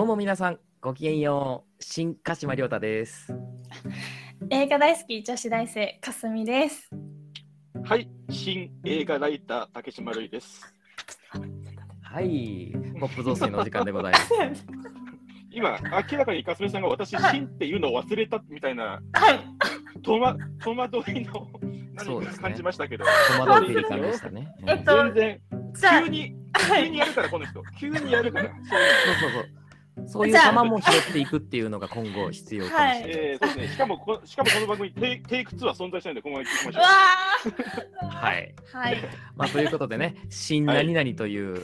どうも皆さん、ごきげんよう。新鹿島亮太です。映画大好き女子大生かすみです。はい、新映画ライター竹島るいです。はい、ポップ増水のお時間でございます。今、明らかにかすみさんが私、新っていうのを忘れたみたいなはい。戸惑戸惑いのそうですね何か感じましたけど、戸惑うペリカンでしたね。えっと全然、急に、急にやるから、この人。急にやるから。そういうそうそうそう。いう球も拾っていくっていうのが今後必要かもしれない。えーそうですね、しかもこ、しかもこの番組テイ、テイク2は存在しないので、今後行きましょうわう。ー。はい。はい。まあ、ということでね、新何々という、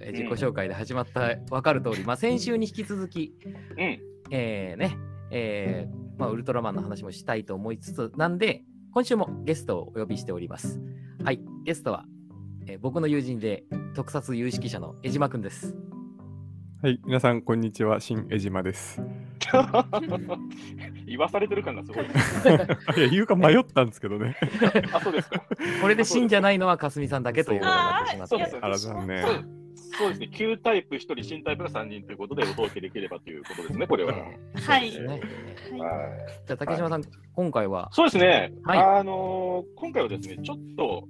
えー自己紹介で始まった、わかる通り、まあ、先週に引き続き、うん、えーね、えーまあ、ウルトラマンの話もしたいと思いつつ、なんで、今週もゲストをお呼びしております。はい、ゲストは、えー僕の友人で特撮有識者の江島くんです。はい、皆さん、こんにちは。新江島です。言わされてる感がすごい。いや、言うか迷ったんですけどね。あ、そうですか。これで新じゃないのはかすみさんだけということになってしまって。そう。です。よあら残念。そうそうですね、旧タイプ1人、新タイプが3人ということでお届けできればということですね、これは。はい。ねはいはい。じゃあ竹島さん、今回は、そうですね、はい。あのー今回はですね、ちょっと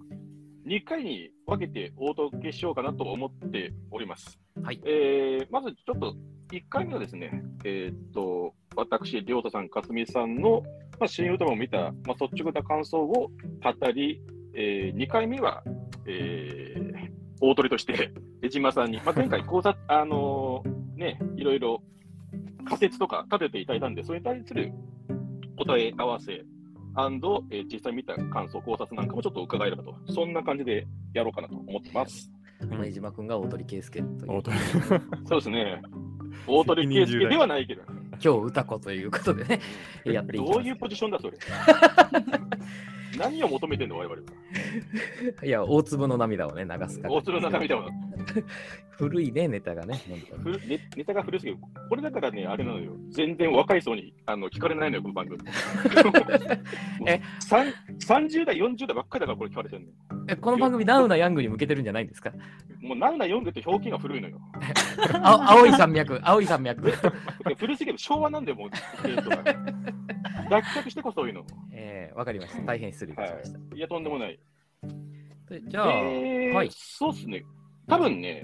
2回に分けてお届けしようかなと思っております。はい、えーまずちょっと1回目はですね、えーっと、私、りょうたさん、かすみさんの、まあ、新ウルトラマンを見た、まあ、率直な感想を語り、え2回目は、えー大鳥として、江島さんに、まあ、前回考察、あのーね、いろいろ仮説とか立てていただいたんで、それに対する答え合わせ、アンド、えー実際見た感想、考察なんかもちょっと伺えればと、そんな感じでやろうかなと思ってます。まあ江島くんが大鳥圭介という大鳥そうですね。大鳥圭介ではないけど、今日歌子ということでね、やっていきます。どういうポジションだ、それ。何を求めてんの、我々は。いや、大粒の涙をね、流すから。大鶴の涙は 古いね、ネタがね。ネネタが古すぎる。これだからね、あれなのよ。全然若い層にあの聞かれないのよ、この番組。え？さん30代、40代ばっかりだからこれ聞かれてるのよ。えこの番組、ナウなヤングに向けてるんじゃないんですか？もうナウな読んでて表記が古いのよ。あ青い山脈、青い山脈。古すぎる。昭和なんだよ、もう。脱却してこそそういうの。えー、わかりました。大変失礼いたしました。いや、とんでもない。でじゃあ、えーはいそうっすね。多分ね、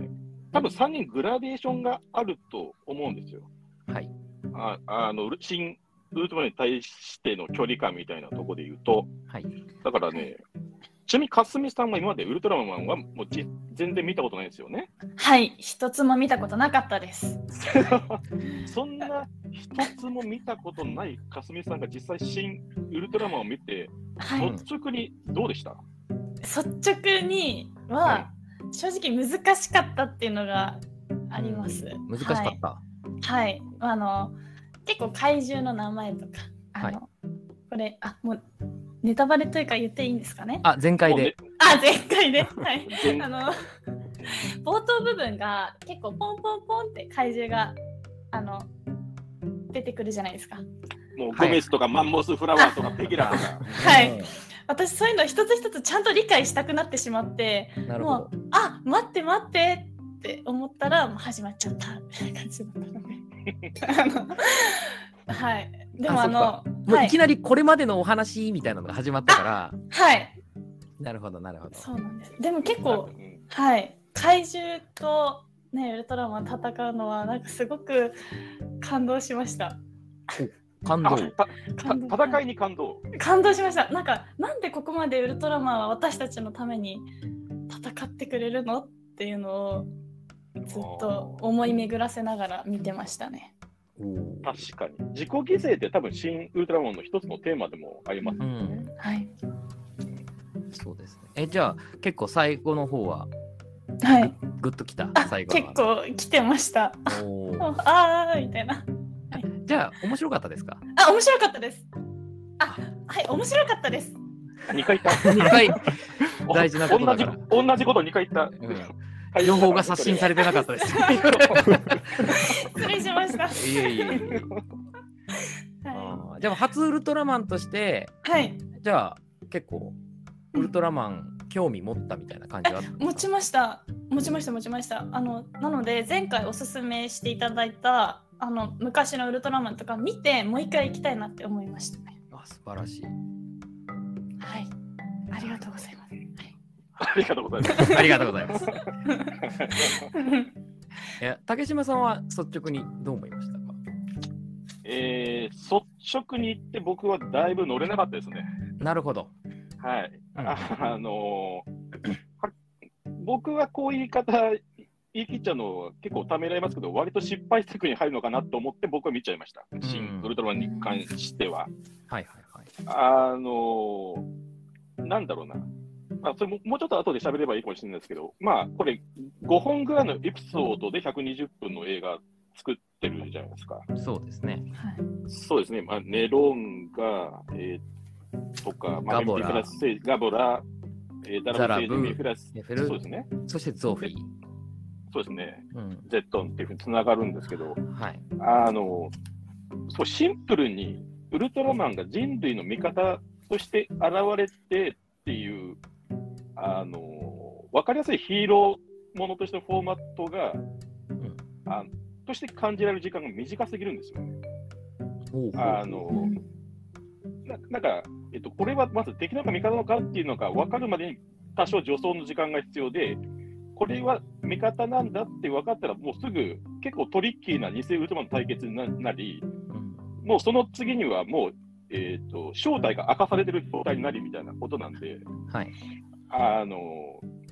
多分3人グラデーションがあると思うんですよ。はい。ああの、新ウルトラマンに対しての距離感みたいなところで言うと、はい。だからね、ちなみにかすみさんは今までウルトラマンはもうじ全然見たことないですよね。はい。一つも見たことなかったです。そんな一つも見たことないかすみさんが実際新ウルトラマンを見て、はい。率直にどうでした、率直には、正直難しかったっていうのがあります。難しかった。はい。はい。あの、結構怪獣の名前とか、あの、これ、あ、もう、ネタバレというか言っていいんですかね？あ、全開もうねあ、前回で。はい。全あの冒頭部分が結構ポンポンポンって怪獣があの出てくるじゃないですか。もうゴメスとかマンモスフラワーとかペギラとか。はい。私そういうの一つ一つちゃんと理解したくなってしまって、もう。あ待って待ってって思ったらもう始まっちゃったみたいな感じだったので。はい。でもあのもうはいいきなりこれまでのお話みたいなのが始まったから、はいなるほど、なるほど。そうなんです。でも結構うんはい、怪獣と、ね、ウルトラマン戦うのはなんかすごく感動しました。感動。戦いに感動。感動しました。なんかなんでここまでウルトラマンは私たちのために戦ってくれるのっていうのをずっと思い巡らせながら見てましたね。確かに。自己犠牲って多分新ウルトラマンの一つのテーマでもあります。うん、はい、そうですね。え、じゃあ、結構最後の方は、はい、グッときた、あ最後の結構来てました。おー ああみたいな。じゃあ、面白かったですか？あ面白かったです。あはい面白かったです。2回言った。?2 回、大事なことだ同じから同じこと2回言った。うん、情報が刷新されてなかったです。失礼しました。いえいえ。はあーじゃあ、初ウルトラマンとして、い、はい、じゃあ、結構、ウルトラマン興味持ったみたいな感じは？あった持ちました。持ちました持ちました。あのなので前回おすすめしていただいたあの昔のウルトラマンとか見てもう一回行きたいなって思いましたね。あ素晴らしい。はい。ありがとうございます。はいありがとうございます。ありがとうございます。いや 竹島さんは率直にどう思いましたか？えー、率直に言って僕はだいぶ乗れなかったですね。なるほど。はい。うんああのーは僕はこういう言い方言い切っちゃうのは結構ためられますけど、割と失敗作に入るのかなと思って僕は見ちゃいました。ん新ウルトラマンに関しては。はいはいはい。あのーなんだろうな。まあ、それももうちょっと後で喋ればいいかもしれないですけど、まあ、これ、5本ぐらいのエピソードで120分の映画作ってるじゃないですか。そうですね。はいそうですね、まあ、ネロンガ、えーとか、まあ、ガボラメフラスセガボラ、えーダラブメフラスネフェルそうですね、そしてゾフィー。そうですね、うん。ゼットンっていうふうにつながるんですけど、はい。あの、そうシンプルにウルトラマンが人類の味方として現れてっていう、あの、わかりやすいヒーローものとしてのフォーマットが、んあとして感じられる時間が短すぎるんですよね。あの、ななんか、えっと、これはまず敵なのか味方なのかっていうのが分かるまでに多少助走の時間が必要で、これは味方なんだって分かったら、もうすぐ結構トリッキーな偽ウルトラマンの対決にななり、うんもうその次にはもう、えっと正体が明かされてる状態になりみたいなことなんで、はい。あの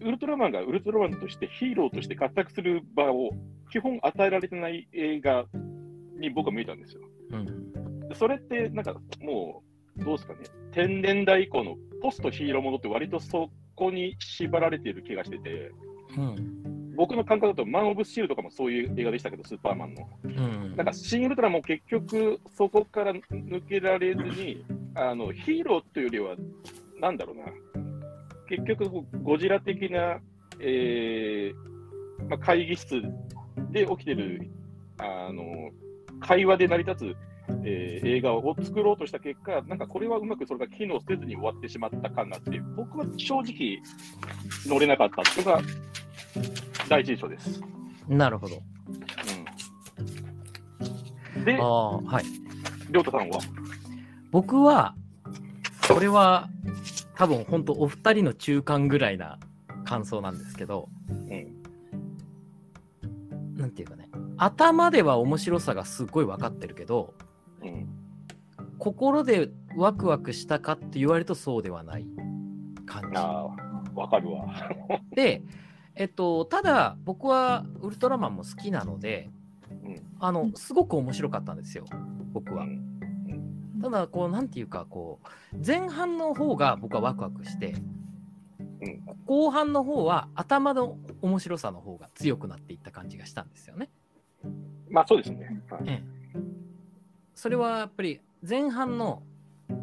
ウルトラマンがウルトラマンとしてヒーローとして活躍する場を基本与えられてない映画に僕は見えたんですよ。うん。それって、なんかもう、どうですかね、天然代以降のポストヒーローものって割とそこに縛られている気がしてて、うん。僕の感覚だと、マン・オブ・スチールとかもそういう映画でしたけど、スーパーマンの。うんなんか、シン・ウルトラも結局、そこから抜けられずに、あのヒーローというよりは、なんだろうな、結局、ゴジラ的な、えーまあ、会議室で起きてるあの会話で成り立つ、えー映画を作ろうとした結果、なんかこれはうまくそれが機能せずに終わってしまった感があって、僕は正直乗れなかったっていうのが第一印象です。なるほど。うん、であ、あ、はい。りょうたさんは？僕は、これは多分本当お二人の中間ぐらいな感想なんですけど、うんなんていうかね、頭では面白さがすごい分かってるけど、うん心でワクワクしたかって言われるとそうではない感じ。ああ、わかるわ。で、えっと、ただ僕はウルトラマンも好きなので、うん。あのすごく面白かったんですよ、僕は。う。ん。ただ、こう、なんていうか、こう、前半の方が僕はワクワクして、うん。後半の方は頭の面白さの方が強くなっていった感じがしたんですよね。まあそうですね。はい。ええ。それはやっぱり前半の、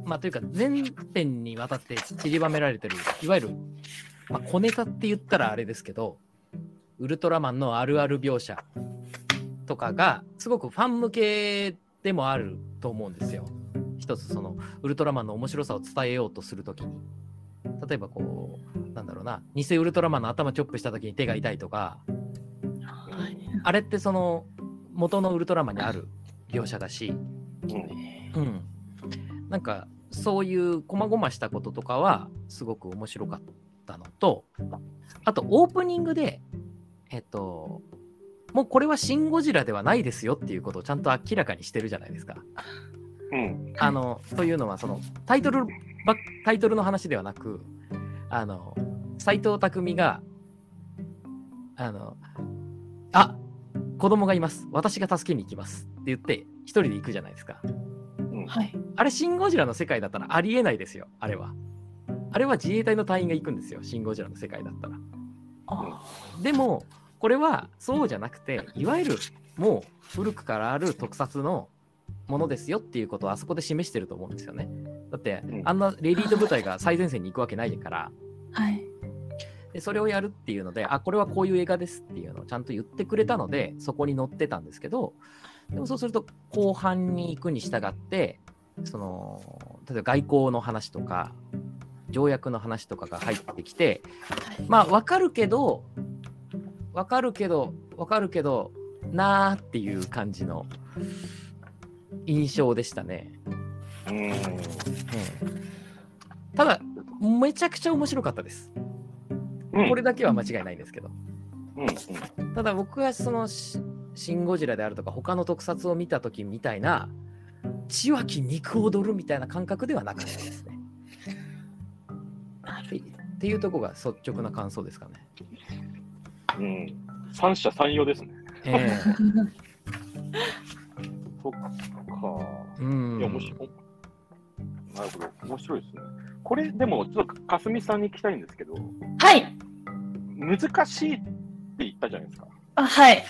まあというか全編にわたって散りばめられてる、いわゆる、まあ、小ネタって言ったらあれですけど、ウルトラマンのあるある描写とかがすごくファン向けでもあると思うんですよ。一つそのウルトラマンの面白さを伝えようとするときに。例えばこう、なんだろうな、偽ウルトラマンの頭チョップしたときに手が痛いとか、はいあれってその元のウルトラマンにある描写だし、うんうん、なんかそういう細々したこととかはすごく面白かったのとあとオープニングでえっともうこれは「シン・ゴジラ」ではないですよっていうことをちゃんと明らかにしてるじゃないですか。うんあのというのはそのタイトルばタイトルの話ではなくあの斎藤工があのあ子供がいます私が助けに行きますって言って一人で行くじゃないですか。うんはいあれ、シン・ゴジラの世界だったらありえないですよ、あれは。あれは自衛隊の隊員が行くんですよ、シン・ゴジラの世界だったら。あ。でも、これはそうじゃなくて、いわゆるもう古くからある特撮のものですよっていうことをあそこで示してると思うんですよね。だってう、ん。あんなレディート部隊が最前線に行くわけないから、はい。でそれをやるっていうので、あ、これはこういう映画ですっていうのをちゃんと言ってくれたので、そこに載ってたんですけど、でもそうすると後半に行くに従って、その、例えば外交の話とか、条約の話とかが入ってきて、まあわかるけど、わかるけど、わかるけど、なーっていう感じの印象でしたね。うん。うん、ただ、めちゃくちゃ面白かったです。うんこれだけは間違いないんですけど。うんうんただ僕はそのシシン・ゴジラであるとか他の特撮を見た時みたいな血湧き肉踊るみたいな感覚ではなかったですね。っていうところが率直な感想ですかね。うん。三者三様ですね。え そっか。えうんいや、面白い。なるほど。面白いですね。これ、でも、ちょっと、かすみさんに聞きたいんですけど、はい。難しいって言ったじゃないですか。あ、はい。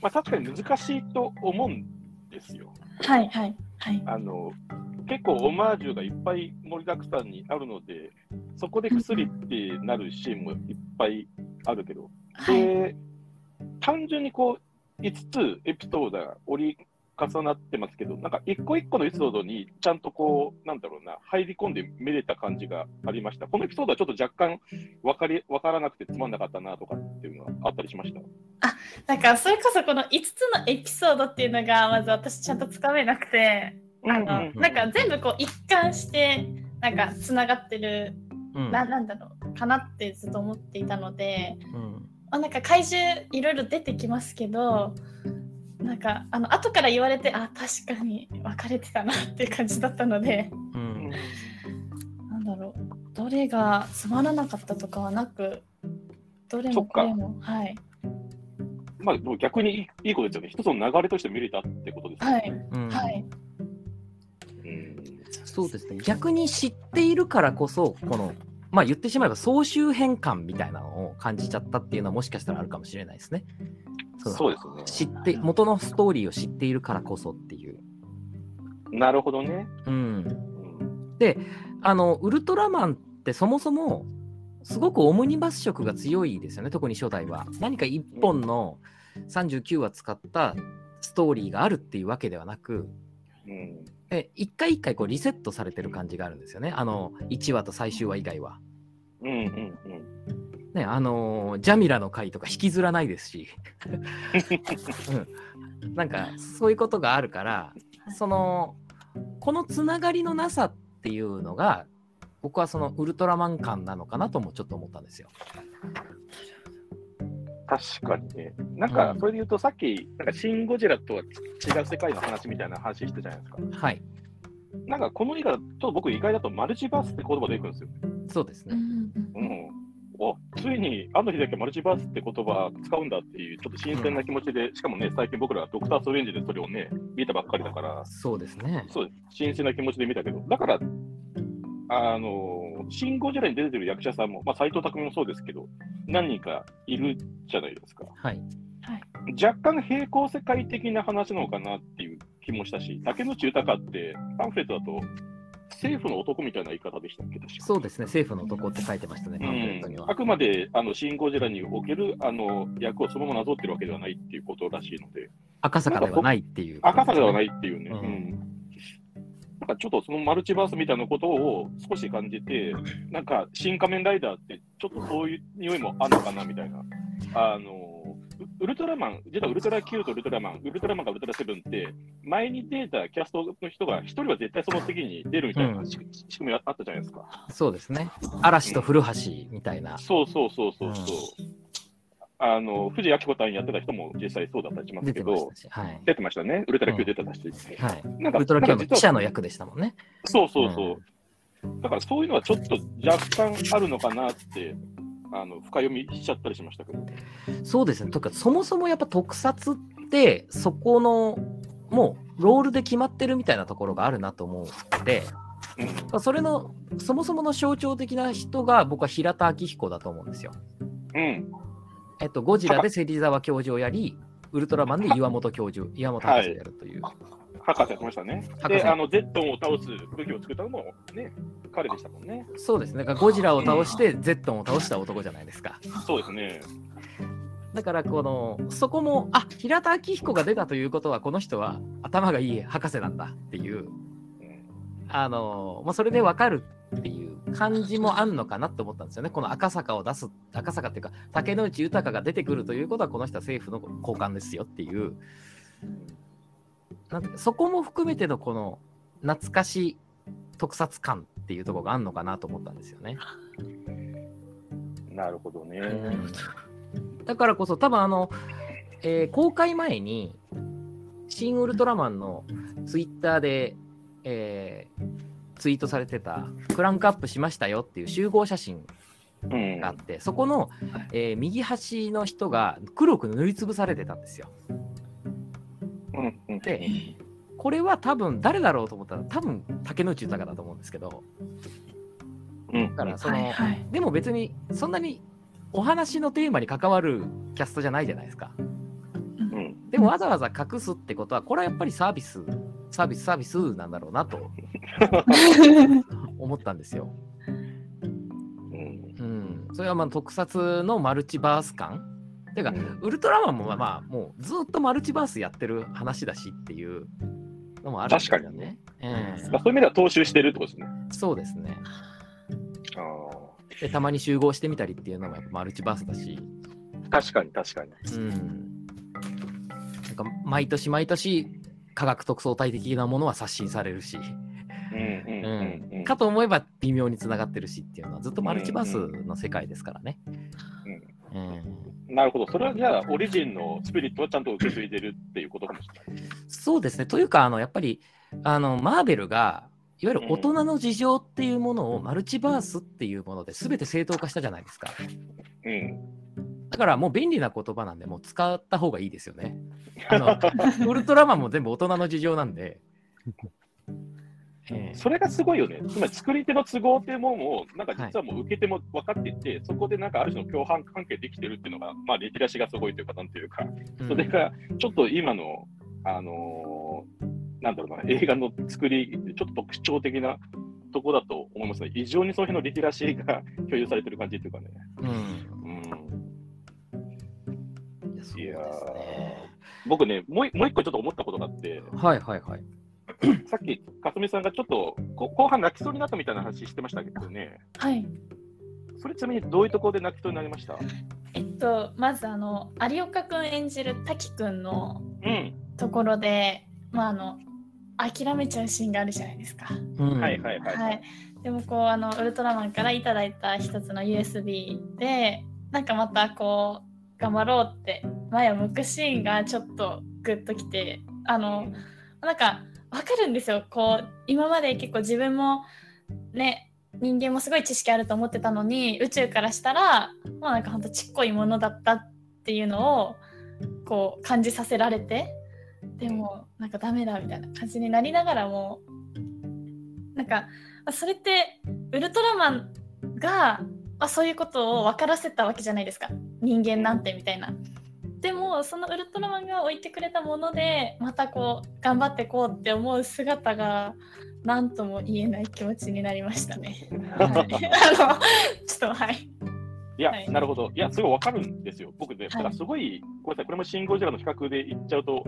まあ、確かに難しいと思うんですよ。はい。はい。はい。あの、結構オマージュがいっぱい盛りだくさんにあるので、そこで薬ってなるシーンもいっぱいあるけど、はい。で、単純にこう、5つエピソードが折り重なってますけど、なんか一個一個のエピソードにちゃんとこう、なんだろうな、入り込んで見れた感じがありました。このエピソードはちょっと若干分かり分からなくてつまんなかったなとかっていうのはあったりしました？なんか、それこそこの5つのエピソードっていうのが、まず私ちゃんとつかめなくて、あの、うんなんか全部こう一貫して、なんかつながってる、うん。ななんだろう、かなってずっと思っていたので、うん。あなんか怪獣いろいろ出てきますけど、なんかあの後から言われてあ確かに分かれてたなっていう感じだったのでうん。なんだろうどれがつまらなかったとかはなくどれもこれもはい。まあ、でも逆にいいいいことですよね。一つの流れとして見れたってことですね。い。うん。はい。うん。そうですね。逆に知っているからこそこのまあ言ってしまえば総集編感みたいなのを感じちゃったっていうのはもしかしたらあるかもしれないですね。そうですね。知って元のストーリーを知っているからこそっていう。なるほどね。うん、うんあのウルトラマンってそもそもすごくオムニバス色が強いですよね特に初代は。何か一本の39話使ったストーリーがあるっていうわけではなくうんえ一回一回こうリセットされてる感じがあるんですよねあの1話と最終話以外は。うんうんうんね、あのージャミラの回とか引きずらないですし、うん、なんかそういうことがあるからそのこのつながりのなさっていうのが僕はそのウルトラマン感なのかなともちょっと思ったんですよ。確かにね。なんかう、んそれで言うと、さっき、なんか、シン・ゴジラとは違う世界の話みたいな話したじゃないですか。はい、なんか、この映画、ちょっと僕意外だと、マルチバースって言葉出てくるんですよ。そうですね。うんううんん。おついに、安野秀明マルチバースって言葉使うんだっていう、ちょっと新鮮な気持ちで、しかもね、最近僕らはドクター・ストレンジでそれをね、見たばっかりだから、そうですね。そうです。新鮮な気持ちで見たけど、だから、あの、シン・ゴジラに出てる役者さんも、まあ、斎藤工もそうですけど、何人かいるじゃないですか。はい。若干平行世界的な話なのかなっていう気もしたし、竹野内豊ってパンフレットだと政府の男みたいな言い方でしたっけ、確かそうですね。政府の男って書いてましたね、パンフレットにはうん、あ。くまであのシン・ゴジラにおけるあの役をそのままなぞってるわけではないっていうことらしいので、赤坂ではないっていう、。赤坂ではないいっていうね、ううんんなんかちょっとそのマルチバースみたいなことを少し感じて、なんか新仮面ライダーってちょっとそういう匂いもあるのかなみたいな。あのウウルトラマン、実はウルトラ Q とウルトラマン、ウルトラマンかウルトラセブンって、前に出たキャストの人が一人は絶対その次に出るみたいなうん仕仕組みがあったじゃないですか。そうですね。嵐と古橋みたいな。そうそうそうそうそう。あの藤明子さんやってた人も実際そうだったりしますけど出てました、し。はい。出てましたね、ウルトラ Q 出てたし。はい。なんかウルトラ Q の記者の役でしたもんね。そうそうそう。だからそういうのはちょっと若干あるのかなって、あの深読みしちゃったりしましたけど。そうですね。とか、そもそもやっぱ特撮って、そこの、もう、ロールで決まってるみたいなところがあるなと思って、うんそれの、そもそもの象徴的な人が、僕は平田明彦だと思うんですよ。うん、えっと、ゴジラで芹沢教授をやり、ウルトラマンで岩本教授、岩本博士をやるという。博士やってましたね。で、あの、ゼットンを倒す武器を作ったのもね、彼でしたもんね。そうですね。ゴジラを倒して、ゼットンを倒した男じゃないですか。そうですね。だから、この、そこも、あ平田明彦が出たということは、この人は頭がいい博士なんだっていう、うんあの、まあ、それでわかるっていう感じもあんのかなって思ったんですよね。この赤坂を出す、赤坂っていうか、竹野内豊が出てくるということは、この人は政府の高官ですよっていう。なんそこも含めてのこの懐かしい特撮感っていうところがあるのかなと思ったんですよね。なるほどね。だからこそ多分あの、えー公開前に「シン・ウルトラマン」のツイッターで、えーツイートされてたクランクアップしましたよっていう集合写真うんがあってそこの、えー右端の人が黒く塗りつぶされてたんですよ。でこれは多分誰だろうと思ったら多分竹野内豊だと思うんですけどうんだからその、はいはい。でも別にそんなにお話のテーマに関わるキャストじゃないじゃないですか。うんでもわざわざ隠すってことは、これはやっぱりサービス、サービス、サービスなんだろうなと思ったんですよ。うんうん。それはまあ特撮のマルチバース感。てか、ウルトラマンもまあもうずっとマルチバースやってる話だしっていうのもあるんですよね。えまあ、そういう意味では踏襲してるってことですね。えそうですね。あで、たまに集合してみたりっていうのもやっぱマルチバースだし。ー確かに確かに。うん。なんか毎年毎年科学特捜隊的なものは刷新されるし。うんうんうんうんかと思えば微妙につながってるしっていうのはずっとマルチバースの世界ですからね。うんなるほど。それはじゃあ、オリジンのスピリットはちゃんと受け継いでるっていうことかもしれない。そうですね。というか、あのやっぱりあのマーベルがいわゆる大人の事情っていうものをマルチバースっていうもので全て正当化したじゃないですか。うん。だからもう便利な言葉なんで、もう使った方がいいですよね。あのウルトラマンも全部大人の事情なんで。ええそれがすごいよね。つまり作り手の都合っていうものを、なんか実はもう受け手も分かっていて、そこでなんかある種の共犯関係できてるっていうのが、まあ、リテラシーがすごいというか、なんていうか、うんそれがちょっと今の、あのーなんだろうな、映画の作り、ちょっと特徴的なとこだと思いますね。異常にその辺のリテラシーが共有されてる感じっていうかね。うんうん、いやね。僕ねもう、もう一個ちょっと思ったことがあって、はいはいはい。さっき、かすみさんがちょっとこ後半泣きそうになったみたいな話してましたけどね、はい。それちなみにどういうところで泣きそうになりました？えっと、まずあの有岡くん演じる滝くんのうん、ところで、まああの諦めちゃうシーンがあるじゃないですか。うんはいはいはい。はい。でもこうあのウルトラマンからいただいた一つの USB でなんかまたこう頑張ろうって前を向くシーンがちょっとグッときてあのなんかわかるんですよこう今まで結構自分もね人間もすごい知識あると思ってたのに宇宙からしたらもうなんかほんとちっこいものだったっていうのをこう感じさせられてでもなんかダメだみたいな感じになりながらもなんかそれってウルトラマンが、あ、そういうことを分からせたわけじゃないですか人間なんてみたいな。でもそのウルトラマンが置いてくれたものでまたこう頑張ってこうって思う姿が何とも言えない気持ちになりましたね。はい、あのちょっとはい。いや、はいなるほど。いや、すごいわかるんですよ。僕ね、いだからすごい、ごめんなさい、これもシン・ゴジラの比較で言っちゃうと、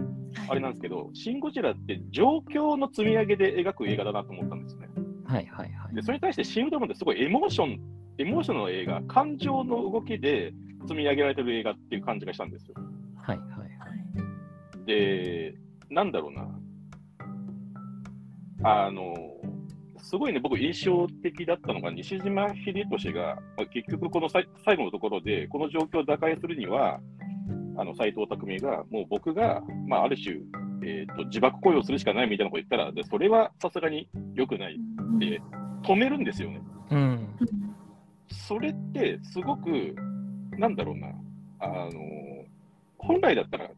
あれなんですけど、シン・ゴジラって状況の積み上げで描く映画だなと思ったんですね。はいはいはい。で、それに対してシン・ウルトラマンってすごいエモーション、エモーションの映画、感情の動きで積み上げられてる映画っていう感じがしたんですよ。はいはいはい。で、なんだろうな。あの、すごいね、僕、印象的だったのが、西島秀俊が、まあ結局、このさい最後のところで、この状況を打開するには、あの斎藤工が、もう僕が、まあ、ある種、えーと、自爆行為をするしかないみたいなこと言ったら、でそれはさすがに良くない。で、止めるんですよね。うん。それって、すごく、なんだろうな、あの本来だったら、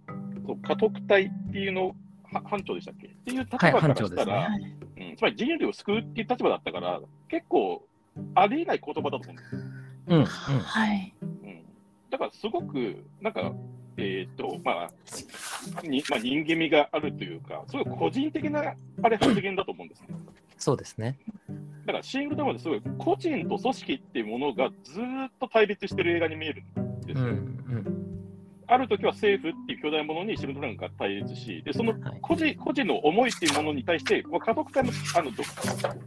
そう家督隊っていうの、は班長でしたっけ？っていう立場はいからしたら、ね。うん、つまり人類を救うっていう立場だったから、結構ありえない言葉だと思うんですよ。うんうん。はい。うん、だからすごく、なんか、えっ、と、まあ、にまあ、人間味があるというか、すごい個人的なあれ発言だと思うんですね。そうですね。だから、シングルダムってすごい個人と組織っていうものがずーっと対立してる映画に見えるんですうんよ。うん。ある時は政府っていう巨大ものにシングルダムが対立し、でそのはい個人個人の思いっていうものに対して、まあ家族会のあの独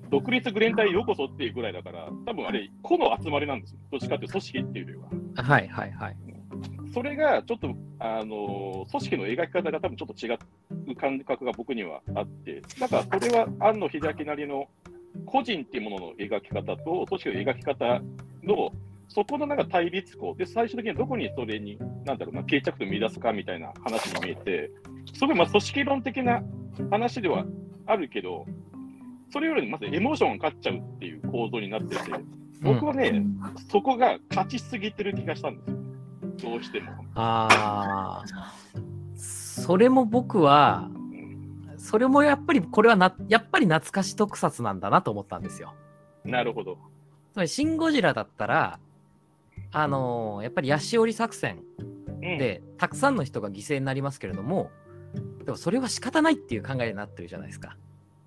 独立グレン隊へようこそっていうぐらいだから、多分あれ、個の集まりなんですよ。どっちかっていうと組織っていうよりは。はいはいはい。それがちょっと、あの組織の描き方が多分ちょっと違う感覚が僕にはあって、だからそれは庵野秀明なりの個人っていうものの描き方と、組織の描き方の、そこのなんか対立項で、最終的にどこにそれに、なんだろうな、決着と見出すかみたいな話に見えて、すごいまあ組織論的な話ではあるけど、それよりもまずエモーションが勝っちゃうっていう構造になってて、僕はね、そこが勝ちすぎてる気がしたんですよ。どうしても。ああ、それも僕は、うんそれもやっぱりこれはな、やっぱり懐かし特撮なんだなと思ったんですよ。なるほど。つまり、シン・ゴジラだったら、あのーやっぱりヤシオリ作戦うん、で、たくさんの人が犠牲になりますけれども、でもそれは仕方ないっていう考えになってるじゃないですか。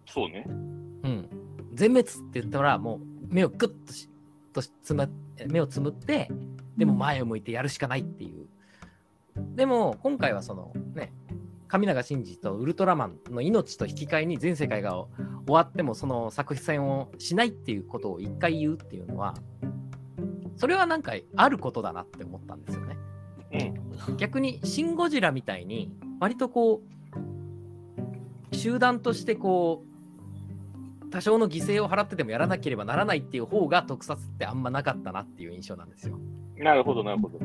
そうね。うん。全滅って言ったら、もう目をグッとしとしつま目をつむって、でも前を向いてやるしかないっていう。でも、今回はそのね、神永真司とウルトラマンの命と引き換えに全世界が終わってもその作戦をしないっていうことを一回言うっていうのは、それはなんかあることだなって思ったんですよね。うん。逆にシン・ゴジラみたいに割とこう集団としてこう多少の犠牲を払ってでもやらなければならないっていう方が特撮ってあんまなかったなっていう印象なんですよなるほど、なるほど。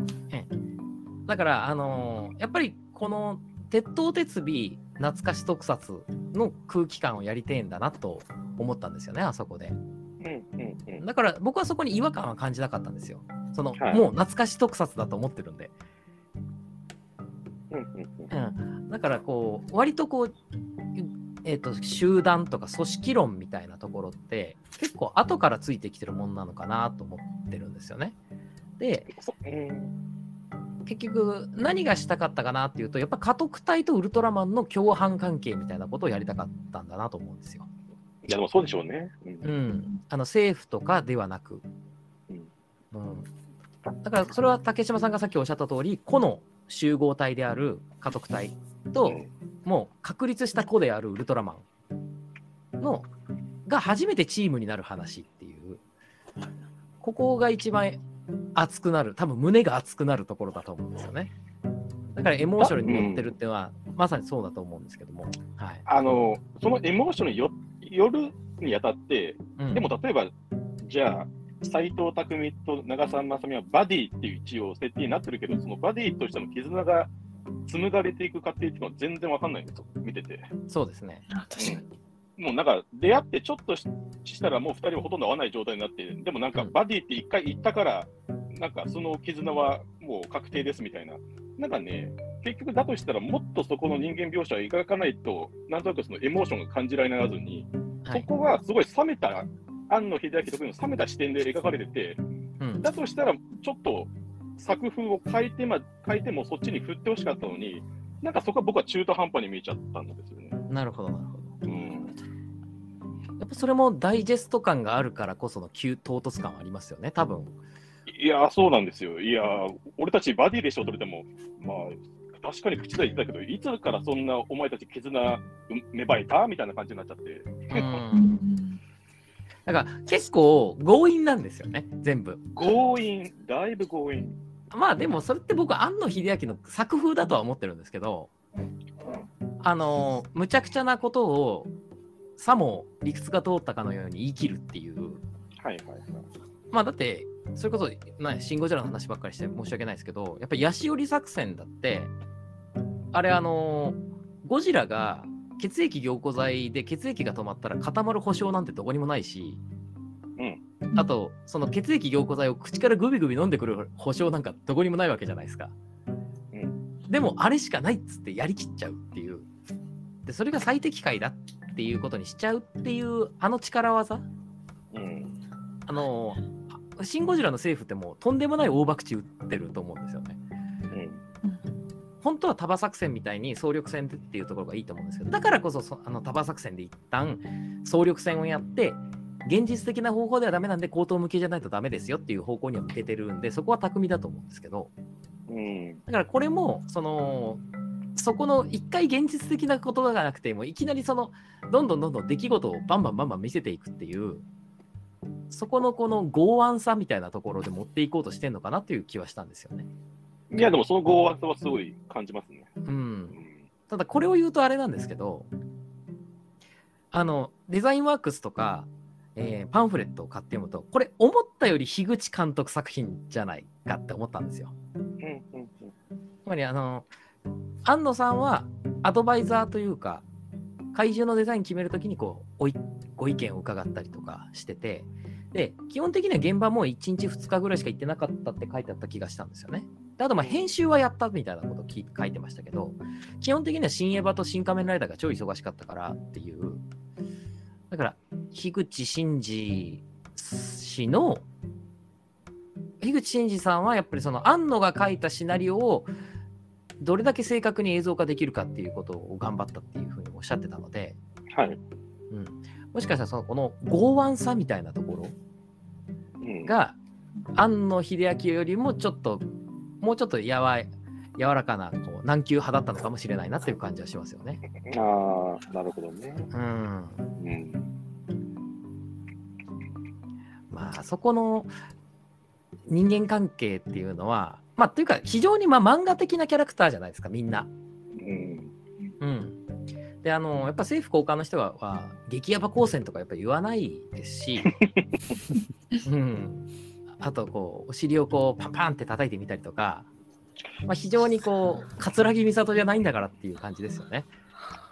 だからあのーやっぱりこの鉄頭鉄尾懐かし特撮の空気感をやりてえんだなと思ったんですよねあそこでうん、うん、うん。だから僕はそこに違和感は感じなかったんですよその、はいもう懐かし特撮だと思ってるんでうん、うん、うん、だからこう割とこう、えー、と集団とか組織論みたいなところって結構後からついてきてるもんなのかなと思ってるんですよね。でうん。結局何がしたかったかなっていうとやっぱ家督隊とウルトラマンの共犯関係みたいなことをやりたかったんだなと思うんですよ。いや、でもそうでしょうね。うんうん、あの政府とかではなく、うんうん、だからそれは竹島さんがさっきおっしゃった通り個の集合体である家督隊と、うんもう確立した子であるウルトラマンのが初めてチームになる話っていうここが一番熱くなる。多分胸が熱くなるところだと思うんですよね。だからエモーションに乗ってるっていうのは、まさにそうだと思うんですけども、はい。あの、そのエモーションによよるにあたって、うん。でも例えば、じゃあ、斎藤工と長澤まさみはバディっていう一応設定になってるけど、そのバディとしての絆が紡がれていく過程っていうのは全然わかんないんですよ、見てて。そうですね。あ確かに。もうなんか出会ってちょっとししたらもう2人はほとんど会わない状態になって、でもなんかうん。バディって一回行ったから、なんかその絆はもう確定ですみたいな。なんかね、結局だとしたらもっとそこの人間描写を描かないと、なんとなくそのエモーションが感じられならずに、はい、そこはすごい冷めた、庵野秀明特有の冷めた視点で描かれてて、うん、だとしたらちょっと作風を変えて,、ま、変えてもそっちに振ってほしかったのに、なんかそこは僕は中途半端に見えちゃったんですよね。なるほどなるほど。うん。やっぱそれもダイジェスト感があるからこその急唐突感はありますよね多分いやー、そうなんですよ。いやー、俺たちバディで賞取れても、まあ、確かに口では言ってたけど、いつからそんなお前たち絆う芽生えたみたいな感じになっちゃって。うんだから結構強引なんですよね全部強引、だいぶ強引。まあでもそれって僕庵野秀明の作風だとは思ってるんですけどあのむちゃくちゃなことをさも理屈が通ったかのように言い切るっていうはいはいはい。まあだってそれこそなシン・ゴジラの話ばっかりして申し訳ないですけどやっぱりヤシオリ作戦だってあれあのゴジラが血液凝固剤で血液が止まったら固まる保証なんてどこにもないし、あとその血液凝固剤を口からグビグビ飲んでくる保証なんかどこにもないわけじゃないですか。うんでもあれしかないっつってやりきっちゃうっていう。でそれが最適解だっていうことにしちゃうっていうあの力技？うん。あのシン・ゴジラの政府ってもうとんでもない大博打ってると思うんですよね。うん。本当は束作戦みたいに総力戦っていうところがいいと思うんですけどだからこそそあの束作戦で一旦総力戦をやって現実的な方法ではダメなんで口頭向きじゃないとダメですよっていう方向には向けてるんでそこは巧みだと思うんですけどうん。だからこれもそのそこの一回現実的なことがなくてもいきなりそのどんどんどんどん出来事をバンバンバンバン見せていくっていうそこのこの剛腕さみたいなところで持っていこうとしてんのかなっていう気はしたんですよね。いや、でもその剛腕さはすごい感じますね。う。うんんただこれを言うとあれなんですけど、あの、デザインワークスとか、えーパンフレットを買って読むと、これ思ったより樋口監督作品じゃないかって思ったんですよ。うんうんつまりあの、安野さんはアドバイザーというか、怪獣のデザイン決めるときにこうおいご意見を伺ったりとかしてて、で、基本的には現場も1日2日ぐらいしか行ってなかったって書いてあった気がしたんですよね。であと、編集はやったみたいなことき書いてましたけど、基本的には新エヴァと新仮面ライダーが超忙しかったからっていう。だから、樋口真嗣氏の、樋口真嗣さんはやっぱりその安野が書いたシナリオをどれだけ正確に映像化できるかっていうことを頑張ったっていうふうにおっしゃってたので、はい。うん、もしかしたらそのこの剛腕さみたいなところうんが庵野秀明よりもちょっともうちょっとやわい柔らかなこう軟球派だったのかもしれないなっていう感じはしますよね。ああ、なるほどね。うん、うん。まあそこの人間関係っていうのはまあというか非常にまあ漫画的なキャラクターじゃないですかみんな。うん。うん、であのやっぱ政府高官の人はは激ヤバ光線とかやっぱ言わないですし、うん、あとこうお尻をこうパンパンって叩いてみたりとか、まあ、非常にこう葛城美里じゃないんだからっていう感じですよね。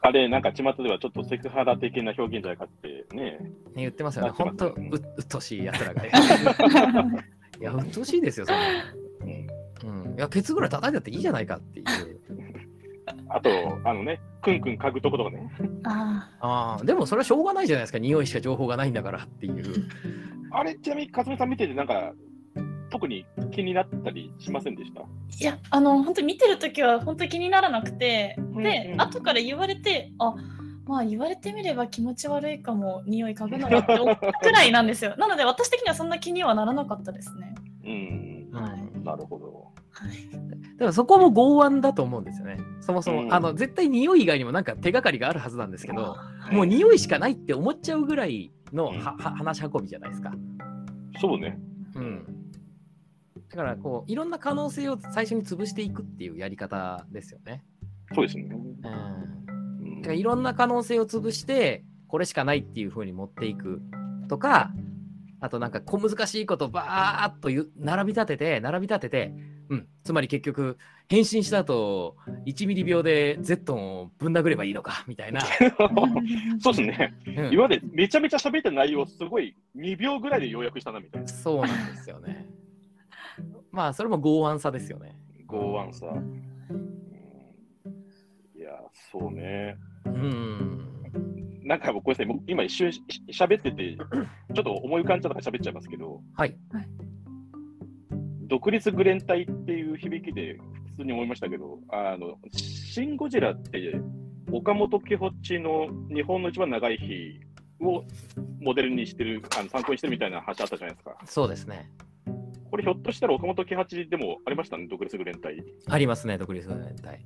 あれ、なんか巷ではちょっとセクハラ的な表現じゃないかってね。ね言ってますよね。本当ううっとしいやつらが。いや、うっとしいですよ、それ。うん、いや、ケツぐらい叩いたっていいじゃないかっていう。あと、あのね、くんくん嗅ぐとことかね。あああ、でもそれはしょうがないじゃないですか。匂いしか情報がないんだからっていう。あれ、ちなみに、かすみさん見てて、なんか、特に気になったりしませんでした？いやあの本当に見てる時は本当に気にならなくてで、うんうん後から言われてあまあ言われてみれば気持ち悪いかも匂い嗅ぐのはって思ったくらいなんですよ なので私的にはそんな気にはならなかったですねうん。はいなるほど。はいだからそこも剛腕だと思うんですよね。そもそも、うんあの絶対匂い以外にもなんか手がかりがあるはずなんですけど、はいもう匂いしかないって思っちゃうぐらいのはうんは話し運びじゃないですか。そうね。うん。だからこういろんな可能性を最初に潰していくっていうやり方ですよね。そうですね。うん。だうんからいろんな可能性を潰してこれしかないっていう風に持っていくとか、あとなんか小難しいことをバーっと並び立てて並び立てて、うん、つまり結局変身した後1ミリ秒でゼットンをぶん殴ればいいのかみたいな、そうですね。うん今までめちゃめちゃ喋った内容、すごい2秒ぐらいで要約したなみたいな。そうなんですよね。まあそれも剛腕さですよね。剛腕さ。うんいや、そうね。うん。なんかごめんなさい、僕今一瞬し喋ってて、ちょっと思い浮かんじゃったから喋っちゃいますけど、はい。独立グレン隊っていう響きで普通に思いましたけど、あの、シン・ゴジラって、岡本喜ホチの日本の一番長い日をモデルにしてる、あの参考にしてるみたいな話あったじゃないですか。そうですね。これひょっとしたら岡本喜八でもありましたね、独立グレン隊。ありますね、独立連隊。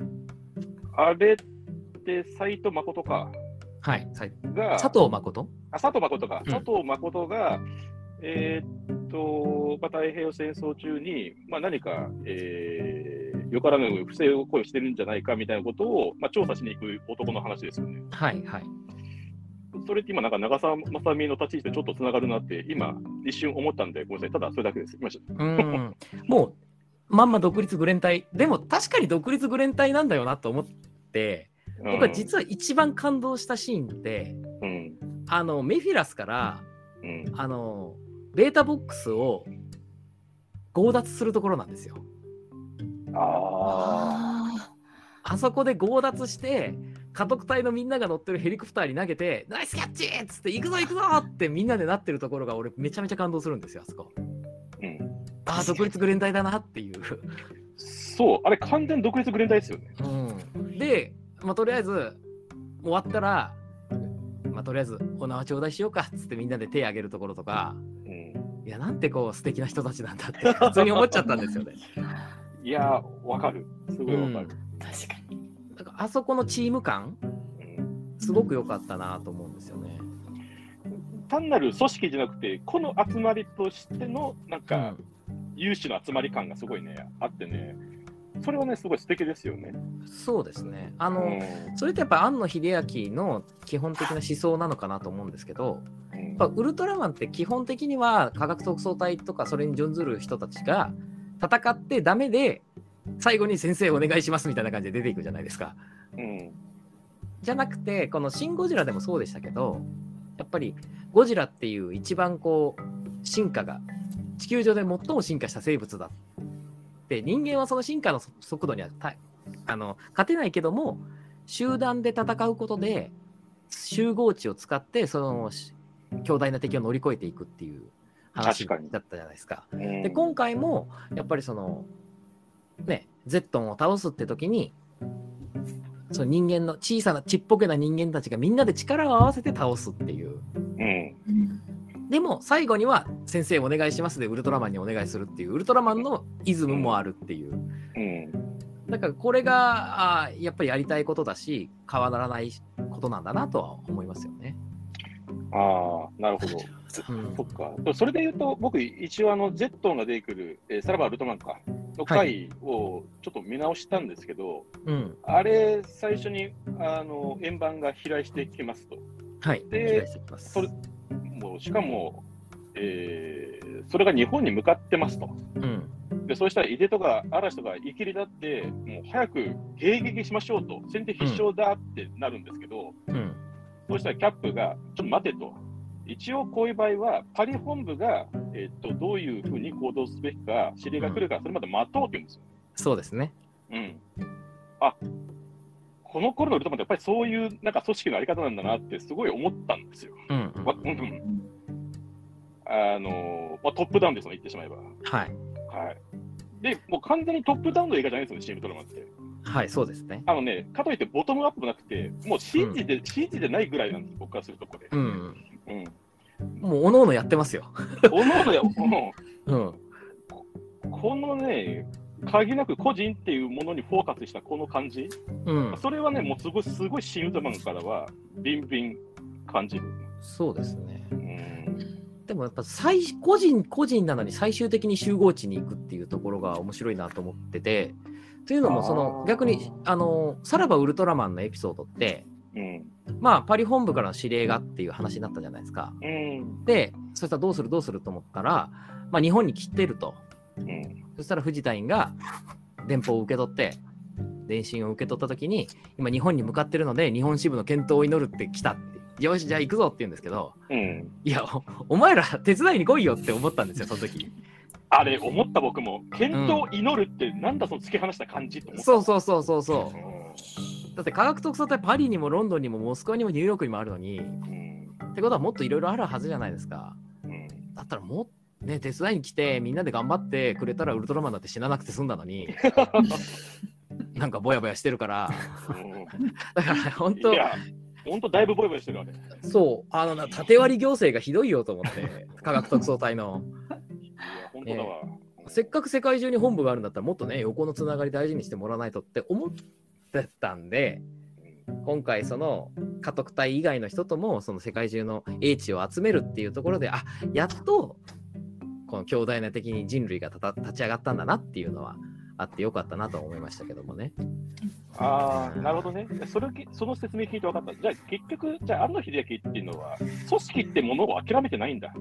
あれって斎藤誠か？はい。さが、佐藤誠？あ佐藤誠か、うん佐藤誠が、えーっと、まあ、太平洋戦争中に、まあ、何か、えーよからぬ不正を行為してるんじゃないかみたいなことを、まあ、調査しに行く男の話ですよね。はいはい。それって今、なんか長澤まさみの立ち位置とちょっとつながるなって、今、一瞬思ったんで、ごめんなさい、ただそれだけです。今うん。もう、まんま独立グレン隊。でも確かに独立グレン隊なんだよなと思って、僕は実は一番感動したシーンって、うん、あの、メフィラスから、うん、あの、ベータボックスを強奪するところなんですよ。あああそこで強奪して、家督隊のみんなが乗ってるヘリコプターに投げて、ナイスキャッチっつって、行くぞ行くぞってみんなでなってるところが俺めちゃめちゃ感動するんですよ、あそこ。ー、うん。ああ、独立グレン隊だなっていう。そう、あれ完全独立グレン隊ですよね。うん、で、まあ、とりあえず、終わったら、まあ、とりあえず、お縄頂戴しようかっつってみんなで手挙げるところとか、うん、いや、なんてこう素敵な人たちなんだって普通に思っちゃったんですよね。いやー、わかる。すごいわかる。ー確かにだからあそこのチーム感、うんすごく良かったなと思うんですよね。単なる組織じゃなくて、この集まりとしての、なんうかん、有志の集まり感がすごいね、あってね、それはね、すごい素敵ですよね。そうですね。あの、うんそれってやっぱ庵野秀明の基本的な思想なのかなと思うんですけど、うんやっぱウルトラマンって基本的には科学特捜隊とかそれに準ずる人たちが戦ってダメで最後に先生お願いしますみたいな感じで出ていくじゃないですか。うんじゃなくてこの「シン・ゴジラ」でもそうでしたけどやっぱりゴジラっていう一番こう進化が地球上で最も進化した生物だで人間はその進化の速度にはたあの勝てないけども集団で戦うことで集合値を使ってそのし強大な敵を乗り越えていくっていう話確かに。だったじゃないですか。うん。で今回もやっぱりそのねゼットンを倒すって時にその人間の小さなちっぽけな人間たちがみんなで力を合わせて倒すっていううんでも最後には「先生お願いします」でウルトラマンにお願いするっていうウルトラマンのイズムもあるっていううんだからこれがあーやっぱりやりたいことだし変わらないことなんだなとは思いますよね。ああ、なるほど。うんそっか。それで言うと、僕、一応、あの、ゼットンが出てくる、えーさらばウルトラマンか、の回をちょっと見直したんですけど、うん、あれ、最初に、あの、円盤が飛来してきますと。はい、でます。それしかも、えーそれが日本に向かってますと。うん、で、そうしたら、井出とか嵐とかいきりだって、もう早く迎撃しましょうと、先手必勝だってなるんですけど、うん、そうしたらキャップが、ちょっと待てと。一応こういう場合は、パリ本部が、えっとどういうふうに行動すべきか、指令が来るから、それまで待とうって言うんですよ。そうですね。うん。あこの頃のウルトラマンってやっぱりそういうなんか組織のあり方なんだなってすごい思ったんですよ。うん、うんわうんあのまあ、トップダウンですよね、言ってしまえば。はい、はい。で、もう完全にトップダウンの映画じゃないですよね、チームドラマって。はい、そうですね。あのね、かといってボトムアップもなくて、もう信じて、信じてないぐらいなんです、僕からするとこれ。うん、うん。もうおのおのやってますよ。おのおので、もうん、うこのね、限りなく個人っていうものにフォーカスしたこの感じ、うん、それはね、もうすごい、すごい新ウルトラマンからは、ビンビン感じる。そうですね。うん。でもやっぱ最個人個人なのに最終的に集合値に行くっていうところが面白いなと思っててというのもその逆にあのさらばウルトラマンのエピソードってうん。まあパリ本部からの指令がっていう話になったじゃないですか。うん。でそしたらどうするどうすると思ったら、まあ、日本に来てるとうん。そしたら藤田院が電報を受け取って電信を受け取った時に今日本に向かってるので日本支部の健闘を祈るって来たってよしじゃあ行くぞって言うんですけどうん。いやおお前ら手伝いに来いよって思ったんですよその時。あれ、思った僕も、健闘祈るって、なんだその突き放した感じって思った。そうそうそうそうそううん。だって科学特捜隊パリにもロンドンにもモスクワにもニューヨークにもあるのにうん。ってことはもっといろいろあるはずじゃないですかうん。だったらもうね手伝いに来てみんなで頑張ってくれたらウルトラマンだって死ななくて済んだのに なんかぼやぼやしてるから。だから本当本当だいぶボイボイしてるあれ。いそう。あのな縦割り行政がひどいよと思って科学特捜隊の。や、本当だわ。せっかく世界中に本部があるんだったらもっとね横のつながり大事にしてもらわないとって思ってたんで今回その家督隊以外の人ともその世界中の英知を集めるっていうところであやっとこの強大な敵に人類がたた立ち上がったんだなっていうのはあってよかったなと思いましたけどもね。ああ、なるほどね。それその説明聞いて分かった。じゃあ結局、じゃあ、安野秀明っていうのは、組織ってものを諦めてないんだ。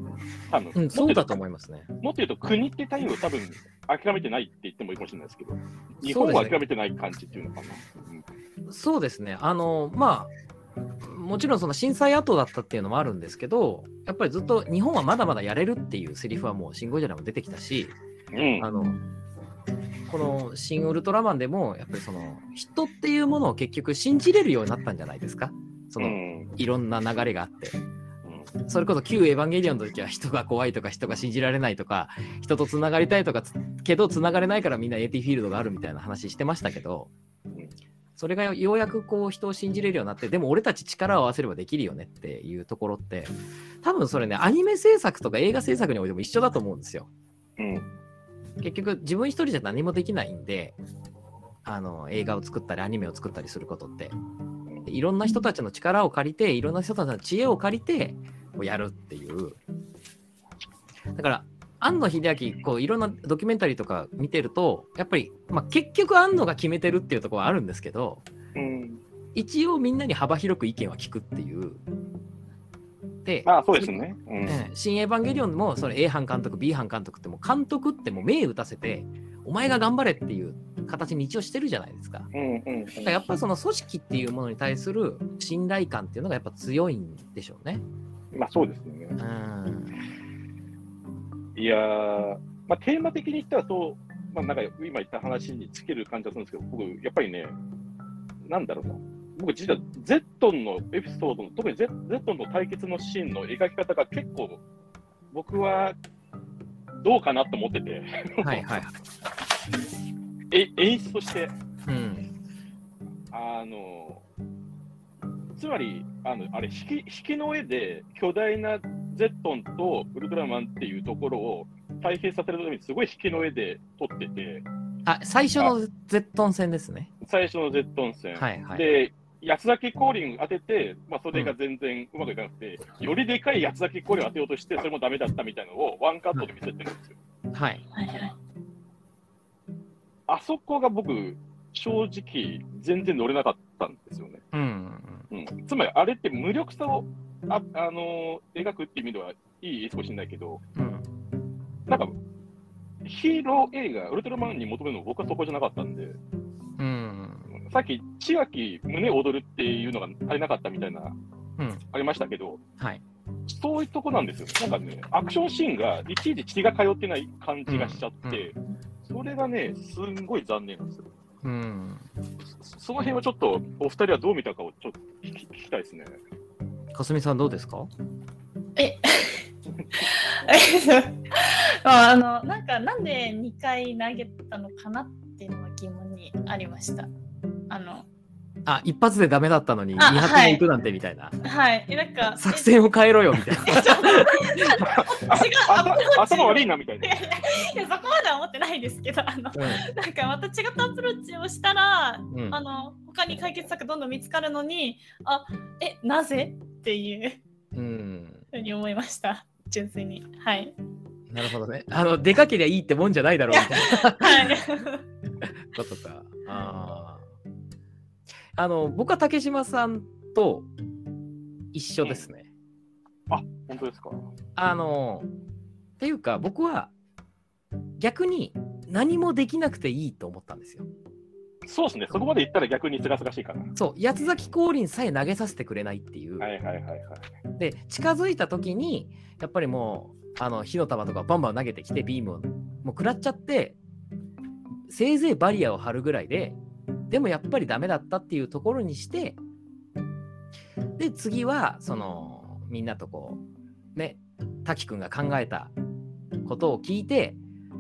多分うん、そうだと思いいますね。もっと言うと、国って単位を多分諦めてないって言ってもいいかもしれないですけど、日本は諦めてない感じっていうのかな。そうですね。あの、まあ、もちろんその震災後だったっていうのもあるんですけど、やっぱりずっと日本はまだまだやれるっていうセリフはもうシン・ゴジラも出てきたし、うん。あの、このシン・ウルトラマンでも、やっぱりその人っていうものを結局信じれるようになったんじゃないですか。その、うんいろんな流れがあって。うんそれこそ旧エヴァンゲリオンの時は人が怖いとか人が信じられないとか人とつながりたいとかつけどつながれないからみんな AT フィールドがあるみたいな話してましたけどうんそれがようやくこう人を信じれるようになってでも俺たち力を合わせればできるよねっていうところって多分それねアニメ制作とか映画制作においても一緒だと思うんですよ。うん。結局自分一人じゃ何もできないんであの映画を作ったりアニメを作ったりすることってでいろんな人たちの力を借りていろんな人たちの知恵を借りてやるっていうだから庵野秀明こういろんなドキュメンタリーとか見てるとやっぱり、まあ、結局庵野が決めてるっていうところはあるんですけどうん。一応みんなに幅広く意見は聞くっていう。で、まあ、そうですね。うん。ええ新エヴァンゲリオンもその A 班監督 B 班監督ってもう監督ってもう目打たせてお前が頑張れっていう形に一応してるじゃないですか。やっぱその組織っていうものに対する信頼感っていうのがやっぱ強いんでしょうね。まあ、そうですね。うん。いやー、まあ、テーマ的に言ったらそう、まあ、なんか今言った話に尽きる感じがするんですけど、僕、やっぱりね、なんだろうな、僕、実はゼットンのエピソードの、特にゼゼットンと対決のシーンの描き方が結構、僕はどうかなと思ってて、はいはい。え演出として、うん。あの、つまり、あのあれ引き、引きの絵で巨大なゼットンとウルトラマンっていうところを対比させるためにすごい引きの絵で撮ってて、あ、最初のゼットン戦ですね。最初のゼットン戦。はいはい。で、八つ咲き降臨当てて、まあ、それが全然うまくいかなくて、よりでかい八つ咲き降臨を当てようとして、それもダメだったみたいなのをワンカットで見せてるんですよ。はい。はいはい。あそこが僕、正直、全然乗れなかったんですよね。うん。うん、つまり、あれって無力さをあ、あのー描くっていう意味ではいいかもしれないけど、うん。なんか、ヒーロー映画、ウルトラマンに求めるのは僕はそこじゃなかったんで、うん。さっき、千秋、胸躍るっていうのが足りなかったみたいな、うん。ありましたけど、はい。そういうとこなんですよ。なんかね、アクションシーンがいちいち血が通ってない感じがしちゃって、それがね、すんごい残念なんですよ。うん。そその辺はちょっと、お二人はどう見たかをちょっと聞き聞きたいですね。かすみさんどうですか？え まあ、あのなんかなんで2回投げたのかなっていうのは疑問にありました。あのあ、一発でダメだったのに、あ二発目行くなんてみたいな。はい、えなんか作戦を変えろよみたいな。違う頭悪いなみたいな。いやそこまでは思ってないですけどあのなんかまた違ったアプローチをしたらうん。うんあの他に解決策どんどん見つかるのにあえなぜ？っていううん。ふうに思いました純粋にはいなるほどね。あの、出かけりゃいいってもんじゃないだろうみたいなはい ことか。あーあの、僕は竹島さんと一緒ですね。本当ですか？あの、っていうか、僕は逆に何もできなくていいと思ったんですよ。そうですね、そこまで言ったら逆にすがすがしいかな。そう、八つ咲き降臨さえ投げさせてくれないっていう。はいはいはいはい。で、近づいた時に、やっぱりもう、あの火の玉とかバンバン投げてきて、ビームをもう食らっちゃって、せいぜいバリアを張るぐらいで、でもやっぱりダメだったっていうところにして、で、次は、その、みんなとこう、ね、滝くんが考えたことを聞いて、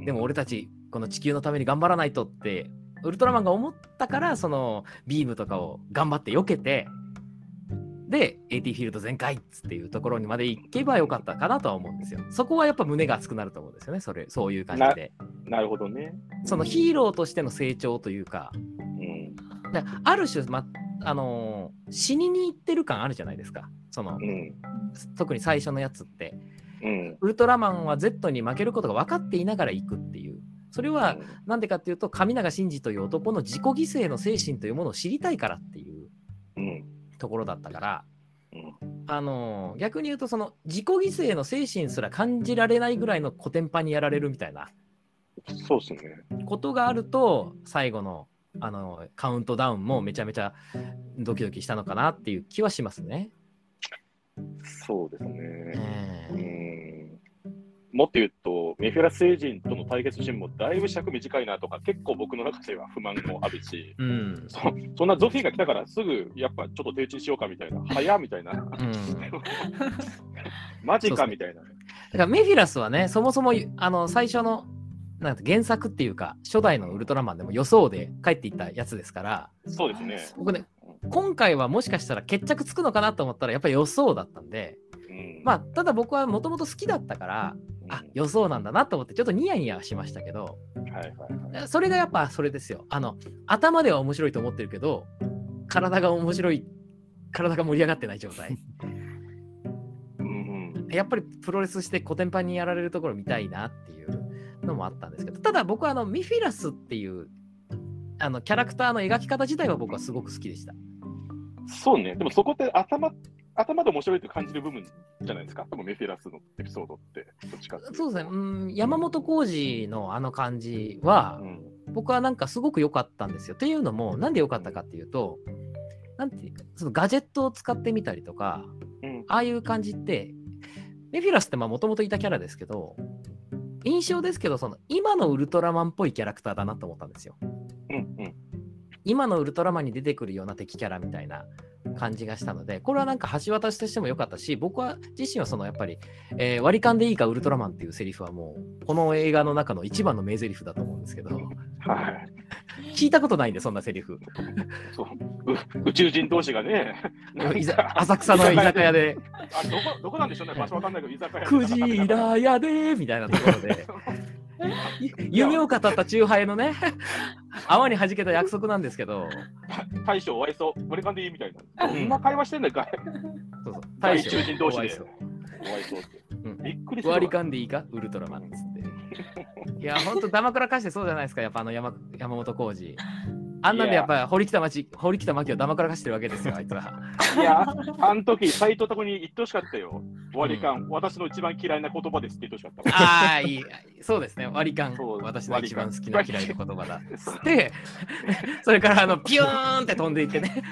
でも俺たち、この地球のために頑張らないとって、ウルトラマンが思ったから、そのビームとかを頑張って避けて、で、AT フィールド全開っつっていうところにまで行けばよかったかなとは思うんですよ。そこはやっぱ胸が熱くなると思うんですよね、それそういう感じで。なるほどね。そのヒーローとしての成長というか、うん。である種、まあのー死にに行ってる感あるじゃないですか。そのうん。特に最初のやつって。うん。ウルトラマンは Z に負けることが分かっていながら行くっていう。それはなんでかっていうと、神永真司という男の自己犠牲の精神というものを知りたいからっていううん。ところだったから、うん。あのー逆に言うと、その自己犠牲の精神すら感じられないぐらいのコテンパンにやられるみたいなそうですね。ことがあると、最後の、あのーカウントダウンもめちゃめちゃドキドキしたのかなっていう気はしますね。そうですね。えうーん。もっと言うと、メフィラス星人との対決シーンもだいぶ尺短いなとか、結構僕の中では不満もあるし、うん。そそんなゾフィーが来たからすぐやっぱちょっと手打ちしようかみたいな、早っみたいな、うん。マジかみたいな。だからメフィラスはね、そもそもあの最初のなんて原作っていうか、初代のウルトラマンでも予想で帰っていったやつですから、そうですね。僕ね、今回はもしかしたら決着つくのかなと思ったら、やっぱり予想だったんで、うんまあ、ただ僕はもともと好きだったから、あ予想なんだなと思って、ちょっとニヤニヤしましたけど、はいはいはい。それがやっぱそれですよ。あの、頭では面白いと思ってるけど、体が面白い、体が盛り上がってない状態。うんうんやっぱりプロレスしてコテンパンにやられるところ見たいなっていうのもあったんですけど、ただ僕はあのミフィラスっていうあのキャラクターの描き方自体は僕はすごく好きでした。そうね。でもそこって頭、頭で面白いって感じる部分じゃないですか？多分メフィラスのエピソードって、どっちかっていそうですね、うん、山本浩二のあの感じは、うん。僕はなんかすごく良かったんですよ。っていうのも、なんで良かったかっていうと、なんていうか、そのガジェットを使ってみたりとか、うん。ああいう感じって、メフィラスってもともといたキャラですけど、印象ですけど、その今のウルトラマンっぽいキャラクターだなと思ったんですよ。うん。うん。今のウルトラマンに出てくるような敵キャラみたいな感じがしたので、これはなんか橋渡しとしても良かったし、僕は自身はそのやっぱり、えー割り勘でいいかウルトラマンっていうセリフはもう、この映画の中の一番の名セリフだと思うんですけど、はい。聞いたことないんで、そんなセリフ。そう。う宇宙人同士がね、浅草の居酒屋で、あどこ、どこなんでしょうね。場所わかんないけど、居酒屋。クジラ屋でみたいなところで、夢を語ったチューハイのね、泡に弾けた約束なんですけど、大将お会いそう。これ感でいいみたいな。うんな会話してんだよ、そうそう大大将宇宙人同士でお会いそう。うって。うんびっくりするわ。割り勘でいいか？ウルトラマンっつって。いや、ほんと、ダマくらかしてそうじゃないですか、やっぱあの山山本浩二。あんなんでやっぱ堀北町、堀北真希をダマくらかしてるわけですよ、あいつは。いや、あの時、斎藤とこに言ってほしかったよ。割り勘、私の一番嫌いな言葉ですって言ってほしかった。ああ、いい。そうですね、割り勘私の一番好きな嫌いな言葉だ。で、それからあのピューンって飛んでいってね。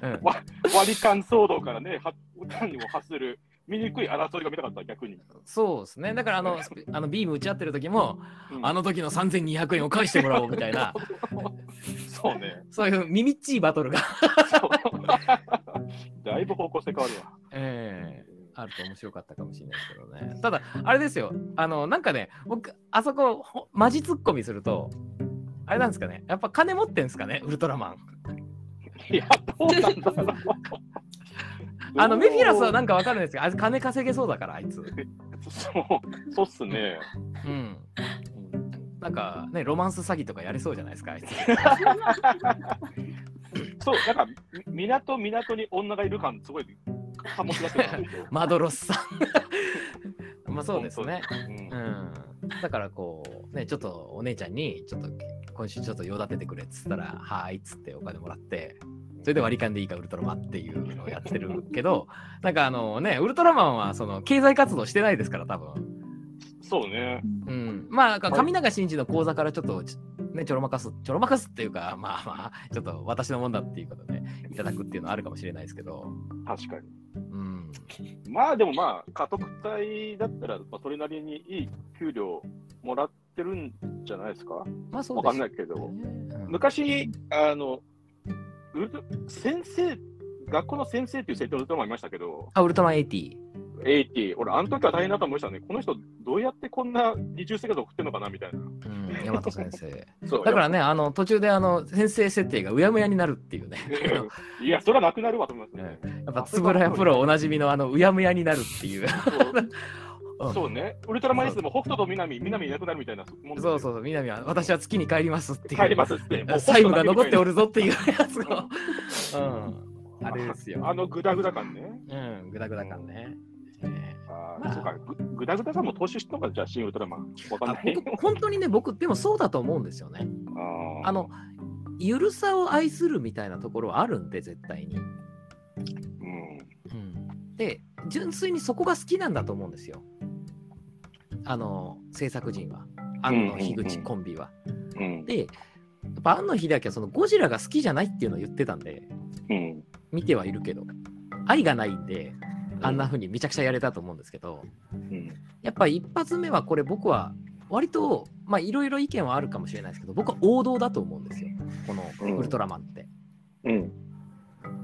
うんわ割り勘騒動からね、は歌にも発する醜い争いが見たかった、逆に。そうですね。だからあの、あのビーム打ち合ってる時も、うんあの時の3200円を返してもらおうみたいな、そうね。そういう耳っちいバトルが、だいぶ方向性変わるわ。ええあると面白かったかもしれないですけどね。ただ、あれですよ、あの、なんかね、僕、あそこ、ほマジツッコミすると、あれなんですかね、やっぱ金持ってんすかね、ウルトラマン。いや、どうなんだろう。あの、メフィラスはなんか。かわかるんですけど、あいつ金稼げそうだから、あいつ。そう、そうっすね。うん。なんかね、ロマンス詐欺とかやれそうじゃないですか、あいつ。そう、なんか、み港、港に女がいる感、すごい、醸し出してるんですよ。マドロスさん。まあそうですね。うんうん。だからこう、ね、ちょっとお姉ちゃんに、ちょっと今週ちょっと用立ててくれっつったら、はーいっつってお金もらって、それで割り勘でいいかウルトラマンっていうのをやってるけど、なんかあのね、ウルトラマンはその経済活動してないですから、多分。そうね。うん。まあ、なんか上永真司の口座からちょっとち、ね、ちょろまかす、ちょろまかすっていうか、まあまあ、ちょっと私のもんだっていうことでいただくっていうのはあるかもしれないですけど、確かに。うん。まあでもまあ、家督隊だったら、まあ、それなりにいい給料もらってるんじゃないですか？まあそうわかんですよないけど。ね。昔、あの、先生、学校の先生っていう設定のウルトラマンいましたけど、あ、ウルトラマン80。80、俺、あの時は大変だと思いましたね。この人、どうやってこんな二重生活を送ってるのかなみたいな。うん、大和先生。そうだからね、あの途中であの先生設定がうやむやになるっていうね。いや、それはなくなるわと思いますね。やっぱ円谷プロおなじみのあのうやむやになるっていう。そうそうね。ウルトラマン S でも北斗と南、南いなくなるみたいなもんそうそうそう、南は私は月に帰りますっていう。帰りますって。もう債務が残っておる。るぞっていうやつを。うん。あれですよ。あのグダグダ感ね。うん、ぐだぐだ感ね。えまあそうかぐグダグダ感も踏襲したのか、じゃあ、新ウルトラマン。わかんない。僕本当にね、僕、でもそうだと思うんですよね。あーあの、ゆるさを愛するみたいなところはあるんで、絶対に。うん。うん、で純粋にそこが好きなんだと思うんですよあの制作陣は庵野樋口コンビは。うん。でやっぱ庵野秀明はそのゴジラが好きじゃないっていうのを言ってたんでうん。見てはいるけど愛がないんであんな風にめちゃくちゃやれたと思うんですけどうん。やっぱり一発目はこれ僕は割とまあいろいろ意見はあるかもしれないですけど僕は王道だと思うんですよこのウルトラマンって。うん。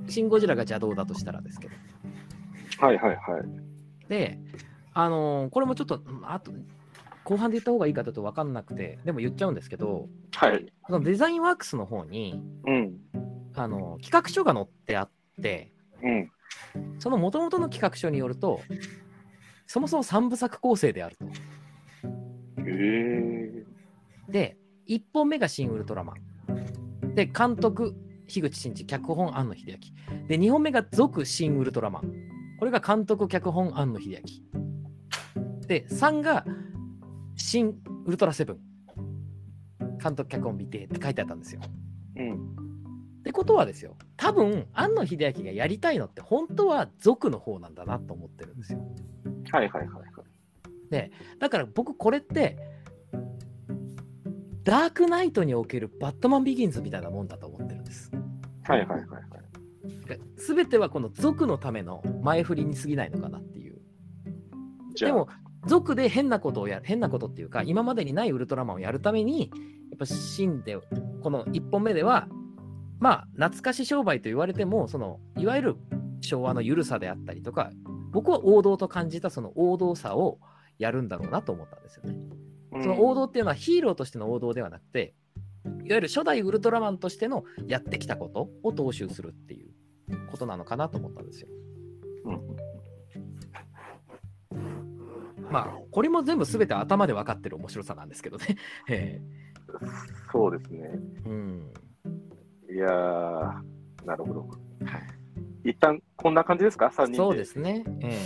シン・ゴジラが邪道だとしたらですけど。はいはいはい。で、あのーこれもちょっと、うんあと、後半で言った方がいいかちょっと分かんなくて、でも言っちゃうんですけど、はい。そのデザインワークスの方に、うん。あのー企画書が載ってあって、うん。その元々の企画書によると、そもそも3部作構成であると。へえ。で、1本目が新ウルトラマン。で、監督、樋口真嗣、脚本、庵野秀明。で、2本目が続新ウルトラマン。これが監督、脚本、庵野秀明。で、3が、新ウルトラセブン。監督、脚本、見てって書いてあったんですよ。うん。ってことはですよ、多分、庵野秀明がやりたいのって、本当は族の方なんだなと思ってるんですよ。はいはいはいはい。だから僕、これって、ダークナイトにおけるバットマンビギンズみたいなもんだと思ってるんです。はいはいはいはい。すべてはこの族のための前振りに過ぎないのかなっていう。でも、族で変なことをやる、変なことっていうか、今までにないウルトラマンをやるために、やっぱ真で、この1本目では、まあ、懐かし商売と言われても、その、いわゆる昭和の緩さであったりとか、僕は王道と感じたその王道さをやるんだろうなと思ったんですよね。その王道っていうのはヒーローとしての王道ではなくて、いわゆる初代ウルトラマンとしてのやってきたことを踏襲するっていうことなのかなと思ったんですよ。うんまあ、これも全部全て頭で分かってる面白さなんですけどね。えそうですね。えうん。いやー、なるほど。一旦こんな感じですか ?3 人で。そうですね。え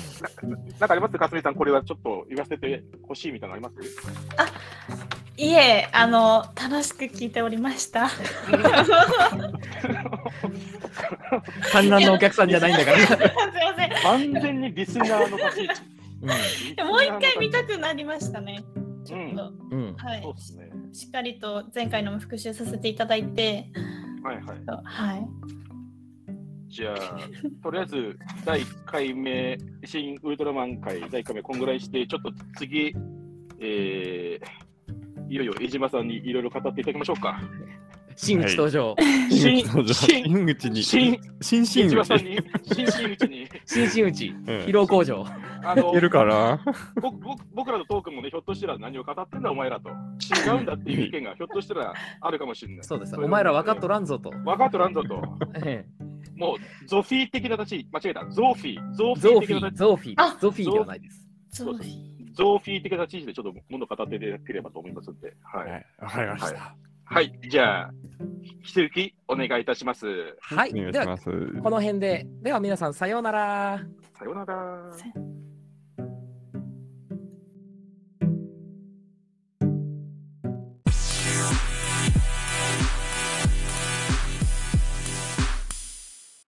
なんかあります？かすみさん、これはちょっと言わせてほしいみたいなのあります？いえ、あの、楽しく聞いておりました。え観覧のお客さんじゃないんだから。すいません。完全にリスナーの立ち位置。うでもう一回見たくなりましたね。ちょっと、ん。うん。はいそう。ですね。しっかりと前回のも復習させていただいて、はいはい。はい。じゃあ、とりあえず第1回目、新ウルトラマン会第1回目、こんぐらいして、ちょっと次、えー、いよいよ江島さんにいろいろ語っていただきましょうか。真打ち登場。新新口新新口に。新新口。島さんに、新新真打ち。うん疲労工場。あのいけるかな？僕僕僕らのトークもね、ひょっとしたら何を語ってんだお前らと、違うんだっていう意見がひょっとしたらあるかもしれない。そうです。お前ら分かっとらんぞと。分かっとらんぞと。えもう、ゾフィー的な立ち、間違えた、ゾーフィー、ゾーフえゾーフィー、ィー的な立ち、ゾーフィーあ。ゾフィーではないです。そうそうゾーフィー的な立ち位置でちょっともの語っていただければと思いますんで。はい。はい、わかりました。はい、じゃあ、引き続きお願いいたします。はい。お願いでは、します。この辺で。では皆さん、さようなら。さようなら。さ